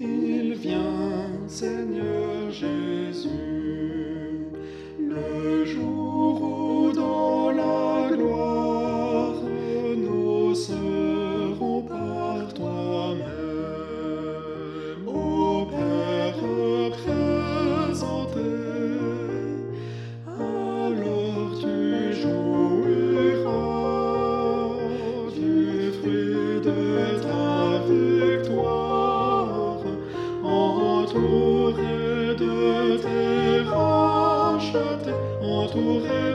Il vient, Seigneur Jésus. entouré de tes rachetés, entouré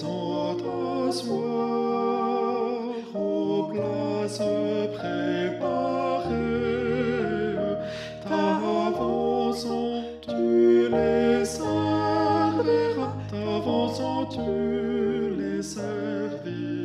Sans ta soir au place prépare Ta avançant, tu les serviras, t'avançons, tu les servir.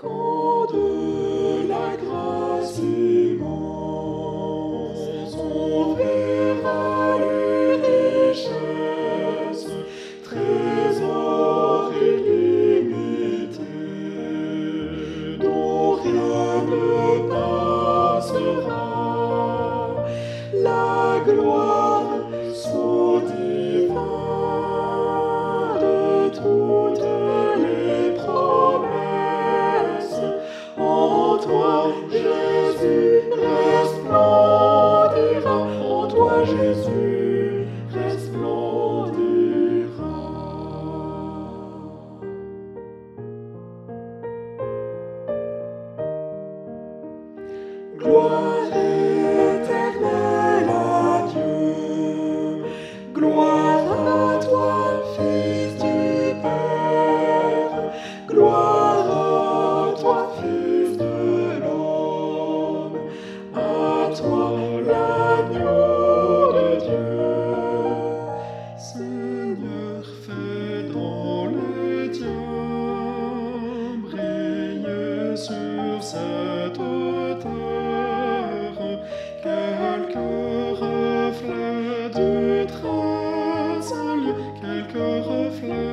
Quand de la grâce immense on verra les richesses, trésors et illimités, dont rien ne passera, la gloire. Gloire Quelques reflets du train, quelques reflets.